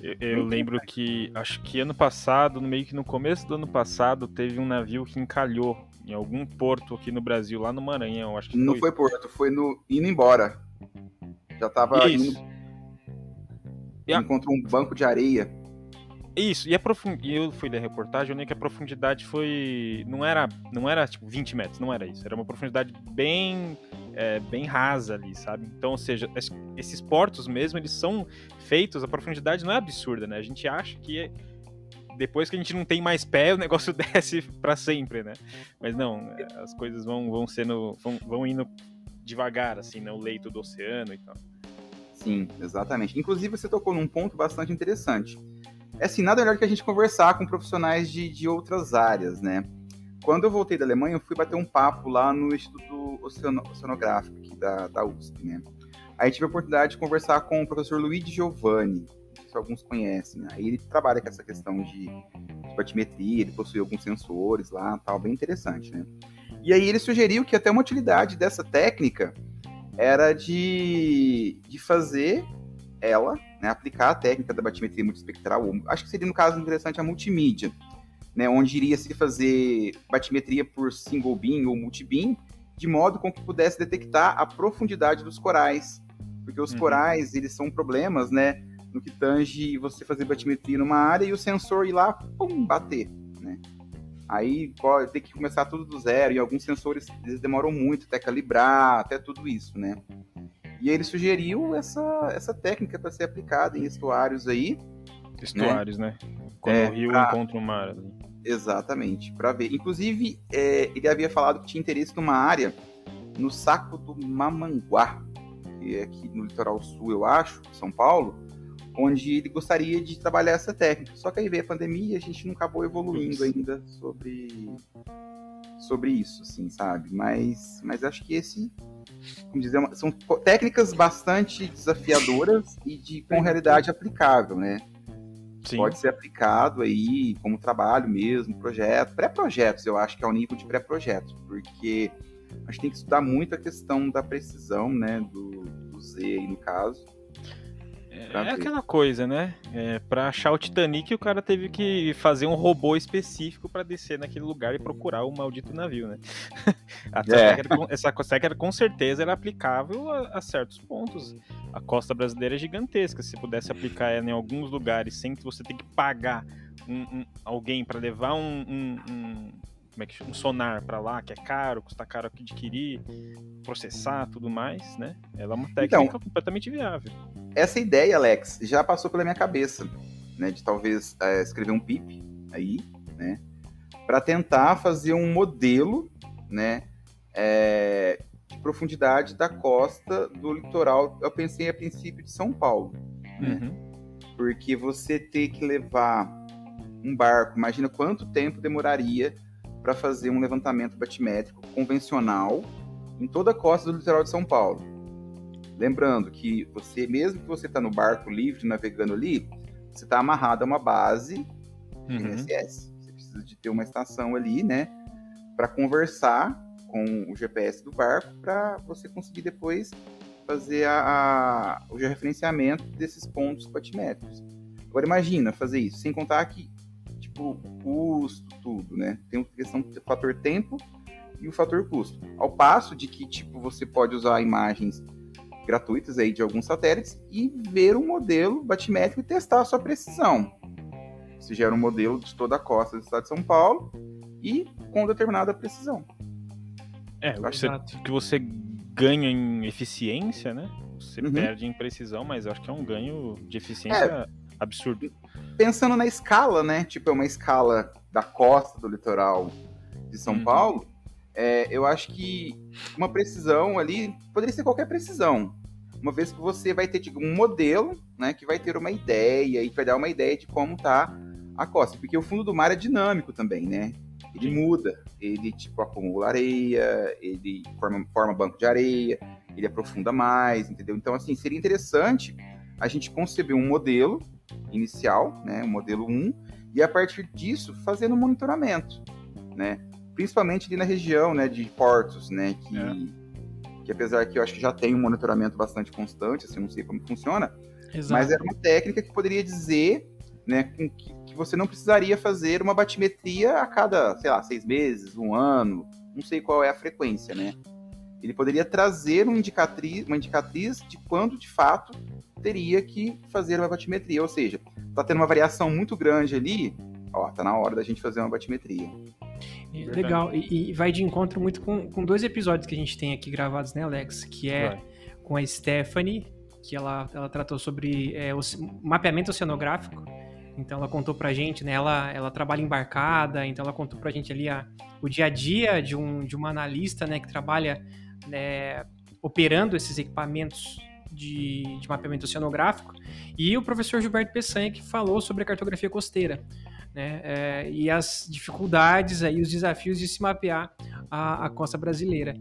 Eu, eu lembro que, acho que ano passado, no meio que no começo do ano passado, teve um navio que encalhou em algum porto aqui no Brasil, lá no Maranhão, acho que Não foi, foi porto, foi no indo embora. Já tava Isso. indo. E a... Encontrou um banco de areia. Isso, e a profund... eu fui ler a reportagem, eu nem que a profundidade foi. Não era, não era tipo 20 metros, não era isso. Era uma profundidade bem, é, bem rasa ali, sabe? Então, ou seja, esses portos mesmo, eles são feitos, a profundidade não é absurda, né? A gente acha que é depois que a gente não tem mais pé, o negócio desce para sempre, né? Mas não, as coisas vão, vão sendo. Vão, vão indo devagar, assim, né? O leito do oceano e tal. Sim, exatamente. Inclusive, você tocou num ponto bastante interessante. É assim, nada melhor que a gente conversar com profissionais de, de outras áreas, né? Quando eu voltei da Alemanha, eu fui bater um papo lá no Instituto Oceano, Oceanográfico aqui da, da USP, né? Aí tive a oportunidade de conversar com o professor Luigi Giovanni, que alguns conhecem. Né? Aí ele trabalha com essa questão de, de batimetria, ele possui alguns sensores lá, tal, bem interessante, né? E aí ele sugeriu que até uma utilidade dessa técnica era de, de fazer ela, né, aplicar a técnica da batimetria multispectral, acho que seria no caso interessante a multimídia, né, onde iria se fazer batimetria por single beam ou multibeam, de modo com que pudesse detectar a profundidade dos corais, porque os uhum. corais, eles são problemas, né, no que tange você fazer batimetria numa área e o sensor ir lá, pum, bater, né? Aí pode ter que começar tudo do zero, e alguns sensores eles demoram muito até calibrar, até tudo isso, né? E ele sugeriu essa, essa técnica para ser aplicada em estuários aí. Estuários, né? né? Quando é, o rio pra... encontra o mar. Exatamente, para ver. Inclusive, é, ele havia falado que tinha interesse numa área no saco do Mamanguá, que é aqui no litoral sul, eu acho, São Paulo, onde ele gostaria de trabalhar essa técnica. Só que aí veio a pandemia e a gente não acabou evoluindo ainda sobre sobre isso, assim, sabe? Mas, mas acho que esse, como dizer, é são técnicas bastante desafiadoras e de com realidade aplicável, né? Sim. Pode ser aplicado aí como trabalho mesmo, projeto, pré-projetos, eu acho que é o nível de pré-projeto, porque a gente tem que estudar muito a questão da precisão, né, do, do Z aí no caso, É aquela coisa, né? É, pra achar o Titanic, o cara teve que fazer um robô específico para descer naquele lugar e procurar o maldito navio, né? (laughs) é. essa técnica com certeza era aplicável a, a, certos pontos. A costa brasileira é gigantesca. Se pudesse aplicar ela em alguns lugares sem que você tenha que pagar um, um, alguém para levar um, um como é que um sonar para lá, que é caro, custa caro adquirir, processar, tudo mais, né? Ela é uma técnica então, completamente viável. Essa ideia, Alex, já passou pela minha cabeça, né, de talvez é, escrever um PIP aí, né, para tentar fazer um modelo, né, é, de profundidade da costa do litoral. Eu pensei a princípio de São Paulo, né? Uhum. Porque você ter que levar um barco, imagina quanto tempo demoraria para fazer um levantamento batimétrico convencional em toda a costa do litoral de São Paulo. Lembrando que você, mesmo que você está no barco livre, navegando ali, você está amarrado a uma base uhum. INSS. Você precisa de ter uma estação ali, né, para conversar com o GPS do barco para você conseguir depois fazer a, a, o georreferenciamento desses pontos batimétricos. Agora imagina fazer isso, sem contar que tipo, custo, tudo, né? Tem a questão do fator tempo e o fator custo. Ao passo de que, tipo, você pode usar imagens gratuitas aí de alguns satélites e ver um modelo batimétrico e testar a sua precisão. Você gera um modelo de toda a costa do estado de São Paulo e com determinada precisão. É, o que, você, que você ganha em eficiência, né? Você uhum. perde em precisão, mas eu acho que é um ganho de eficiência é, absurdo pensando na escala, né? Tipo, é uma escala da costa do litoral de São uhum. Paulo. É, eu acho que uma precisão ali poderia ser qualquer precisão. Uma vez que você vai ter tipo, um modelo, né, que vai ter uma ideia e vai dar uma ideia de como tá a costa, porque o fundo do mar é dinâmico também, né? Ele muda, ele tipo acumula areia, ele forma, forma banco de areia, ele aprofunda mais, entendeu? Então assim seria interessante a gente conceber um modelo inicial, né, o modelo 1, e a partir disso fazendo monitoramento, né? Principalmente ali na região, né, de portos, né, que, é. que apesar que eu acho que já tem um monitoramento bastante constante, assim, não sei como funciona, Exato. mas era uma técnica que poderia dizer, né, que, que você não precisaria fazer uma batimetria a cada, sei lá, seis meses, um ano, não sei qual é a frequência, né? Ele poderia trazer um indicatriz, uma indicatriz de quando de fato teria que fazer uma batimetria. Ou seja, está tendo uma variação muito grande ali, ó, tá na hora da gente fazer uma batimetria. Legal, e, e, vai de encontro muito com, com dois episódios que a gente tem aqui gravados, né, Alex? Que é vai. com a Stephanie, que ela, ela tratou sobre é, o mapeamento oceanográfico. Então ela contou pra gente, né? Ela, ela trabalha embarcada, então ela contou pra gente ali a, o dia a dia de, um, de uma analista, né, que trabalha né, operando esses equipamentos de, de mapeamento oceanográfico, e o professor Gilberto Peçanha, que falou sobre a cartografia costeira. Né, é, e as dificuldades aí, os desafios de se mapear a, a costa brasileira.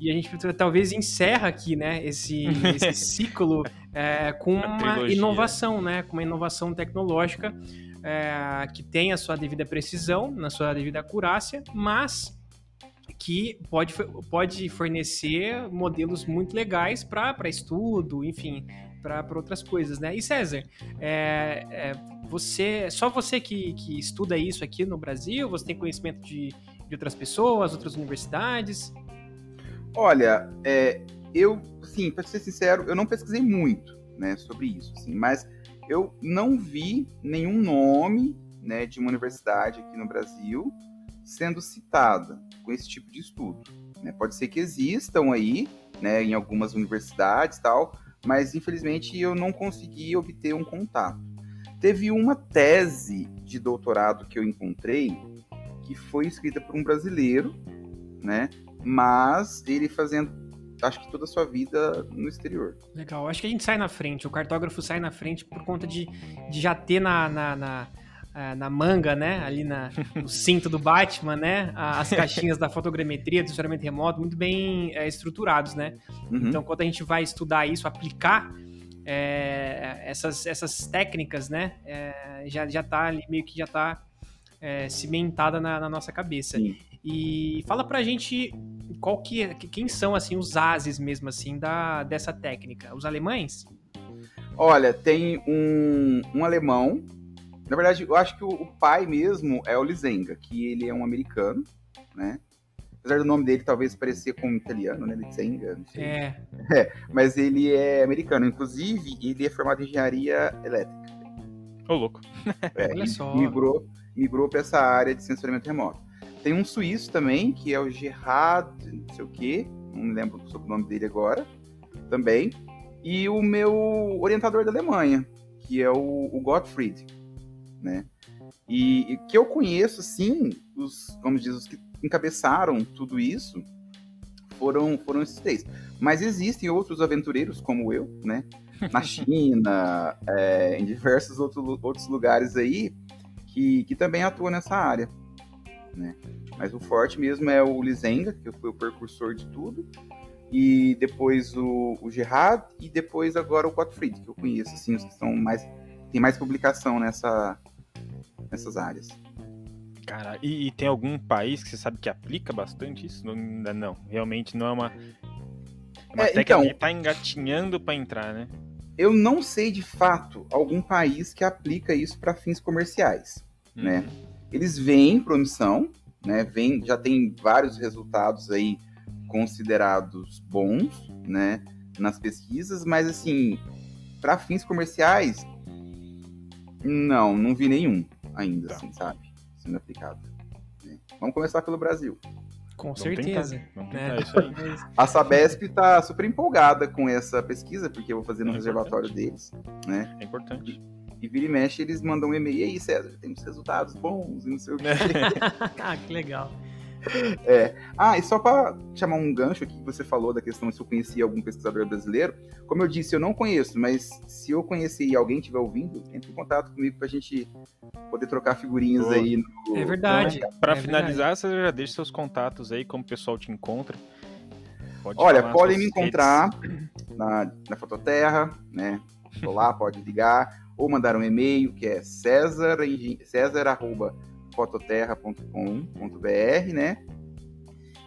E a gente talvez encerra aqui, né, esse, esse (laughs) ciclo é, com uma inovação, né, com uma inovação tecnológica é, que tem a sua devida precisão, na sua devida acurácia, mas que pode, pode fornecer modelos muito legais para estudo, enfim, para outras coisas, né? E César, é, é, você, só você que, que estuda isso aqui no Brasil? Você tem conhecimento de, de outras pessoas, outras universidades? Olha, é, eu, sim, para ser sincero, eu não pesquisei muito, né, sobre isso, assim, mas eu não vi nenhum nome, né, de uma universidade aqui no Brasil sendo citada com esse tipo de estudo. Né? Pode ser que existam aí, né, em algumas universidades tal, mas infelizmente eu não consegui obter um contato. Teve uma tese de doutorado que eu encontrei que foi escrita por um brasileiro, né? Mas ele fazendo, acho que toda a sua vida no exterior. Legal, acho que a gente sai na frente, o cartógrafo sai na frente por conta de, de já ter na, na, na na manga, né? Ali na, no cinto do Batman, né? As caixinhas da fotogrametria, do sensoramento remoto, muito bem é, estruturados, né? Uhum. Então, quando a gente vai estudar isso, aplicar é, essas, essas técnicas, né? É, já, já tá ali, meio que já tá é, cimentada na, na, nossa cabeça. Sim. E fala pra gente qual que, quem são, assim, os ases mesmo, assim, da, dessa técnica. Os alemães? Olha, tem um, um alemão. Na verdade, eu acho que o, o pai mesmo é o Lizenga, que ele é um americano, né? Apesar do nome dele talvez parecer com italiano, né? Lizenga, não sei. É. (laughs) É, mas ele é americano. Inclusive, ele é formado em engenharia elétrica. Ô, louco. É, Olha só. Migrou, migrou para essa área de sensoriamento remoto. Tem um suíço também, que é o Gerard, não sei o quê, não me lembro sobre o nome dele agora, também. E o meu orientador da Alemanha, que é o, o Gottfried, né? E, e que eu conheço, sim, os, como diz, os que encabeçaram tudo isso foram, foram esses três. Mas existem outros aventureiros como eu, né? (laughs) Na China, é, em diversos outro, outros lugares aí, que, que também atuam nessa área. Né? Mas o forte mesmo é o Lizenga, que foi o precursor de tudo, e depois o, o Gerard, e depois agora o Gottfried, que eu conheço, assim, os que são mais, tem mais publicação nessa, nessas áreas. Cara, e, e tem algum país que você sabe que aplica bastante isso? Não, não. Realmente não é uma. É uma É, técnica então- que tá engatinhando pra entrar, né? Eu não sei de fato algum país que aplica isso para fins comerciais. Né? Uhum. Eles veem promissão, né? Vem, já tem vários resultados aí considerados bons, né? Nas pesquisas, mas assim, para fins comerciais, não, não vi nenhum ainda, Tá. assim, sabe? Sendo aplicado. né? Vamos começar pelo Brasil. Com Vamos certeza. tentar, Vamos né? tentar isso aí. A Sabesp está super empolgada com essa pesquisa, porque eu vou fazer no É reservatório deles, né? É importante. E vira e mexe, eles mandam um e-mail, e aí, César, temos resultados bons e não sei o quê. (laughs) (laughs) ah, que legal. (laughs) Ah, e só para chamar um gancho aqui que você falou da questão se eu conhecia algum pesquisador brasileiro, como eu disse, eu não conheço, mas se eu conhecer e alguém estiver ouvindo, entre em contato comigo pra gente poder trocar figurinhas Boa. aí no. É verdade. Para É finalizar, você já deixa seus contatos aí, como o pessoal te encontra. Pode Olha, podem me encontrar na, na Fototerra, né? Tô lá, (laughs) pode ligar, ou mandar um e-mail que é césar, engen- césar@fototerra.com.br, né?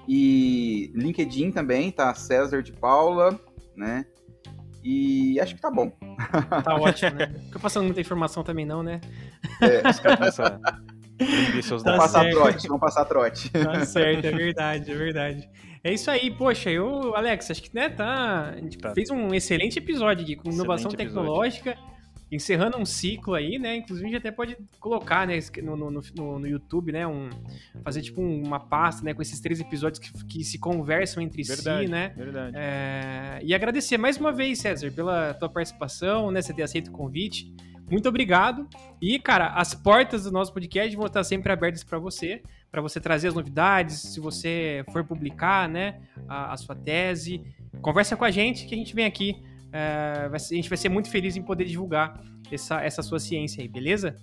E LinkedIn também, tá? César de Paula, né? E acho que tá bom. (laughs) Tá ótimo, né? Não fica passando muita informação também, não, né? É, (laughs) Os caras seus Tá passar trote, vamos passar trote. Tá certo, é verdade, é verdade. É isso aí, poxa, eu, Alex, acho que né, tá, a gente Tá. fez um excelente episódio aqui com Excelente inovação episódio. Encerrando um ciclo aí, né? Inclusive a gente até pode colocar, né, no, no, no, no YouTube, né, um, fazer tipo uma pasta, né, com esses três episódios que, que se conversam entre Verdade, si, né? verdade. É, e agradecer mais uma vez, César, pela tua participação, né? Você ter aceito o convite. Muito obrigado. E, cara, as portas do nosso podcast vão estar sempre abertas para você, para você trazer as novidades, se você for publicar, né, a, a sua tese. Conversa com a gente que a gente vem aqui. É, a gente vai ser muito feliz em poder divulgar essa, essa sua ciência aí, beleza?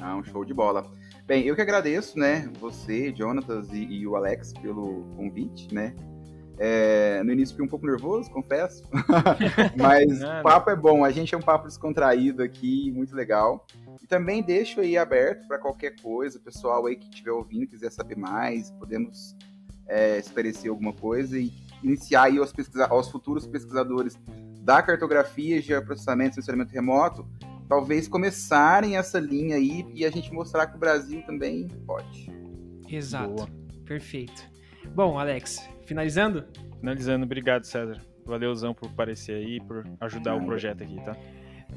Ah, um show de bola. Bem, eu que agradeço, né, você, Jonatas e, e o Alex pelo convite, né. É, no início fiquei um pouco nervoso, confesso, (laughs) mas o papo é bom, a gente é um papo descontraído aqui, muito legal. E também deixo aí aberto para qualquer coisa, o pessoal aí que estiver ouvindo, quiser saber mais, podemos é, esclarecer alguma coisa e iniciar aí aos, pesquisa- aos futuros pesquisadores da cartografia, geoprocessamento e sensoramento remoto, talvez começarem essa linha aí e a gente mostrar que o Brasil também pode. Exato. Boa. Perfeito. Bom, Alex, finalizando? Finalizando, obrigado, César. Valeuzão por aparecer aí, por ajudar o projeto aqui, tá?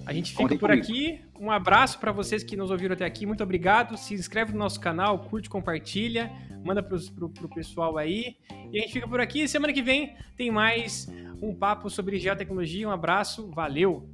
A gente fica por aqui. Um abraço para vocês que nos ouviram até aqui. Muito obrigado. Se inscreve no nosso canal, curte, compartilha, manda pros, pro, pro pessoal aí. E a gente fica por aqui. Semana que vem tem mais um papo sobre geotecnologia. Um abraço, valeu!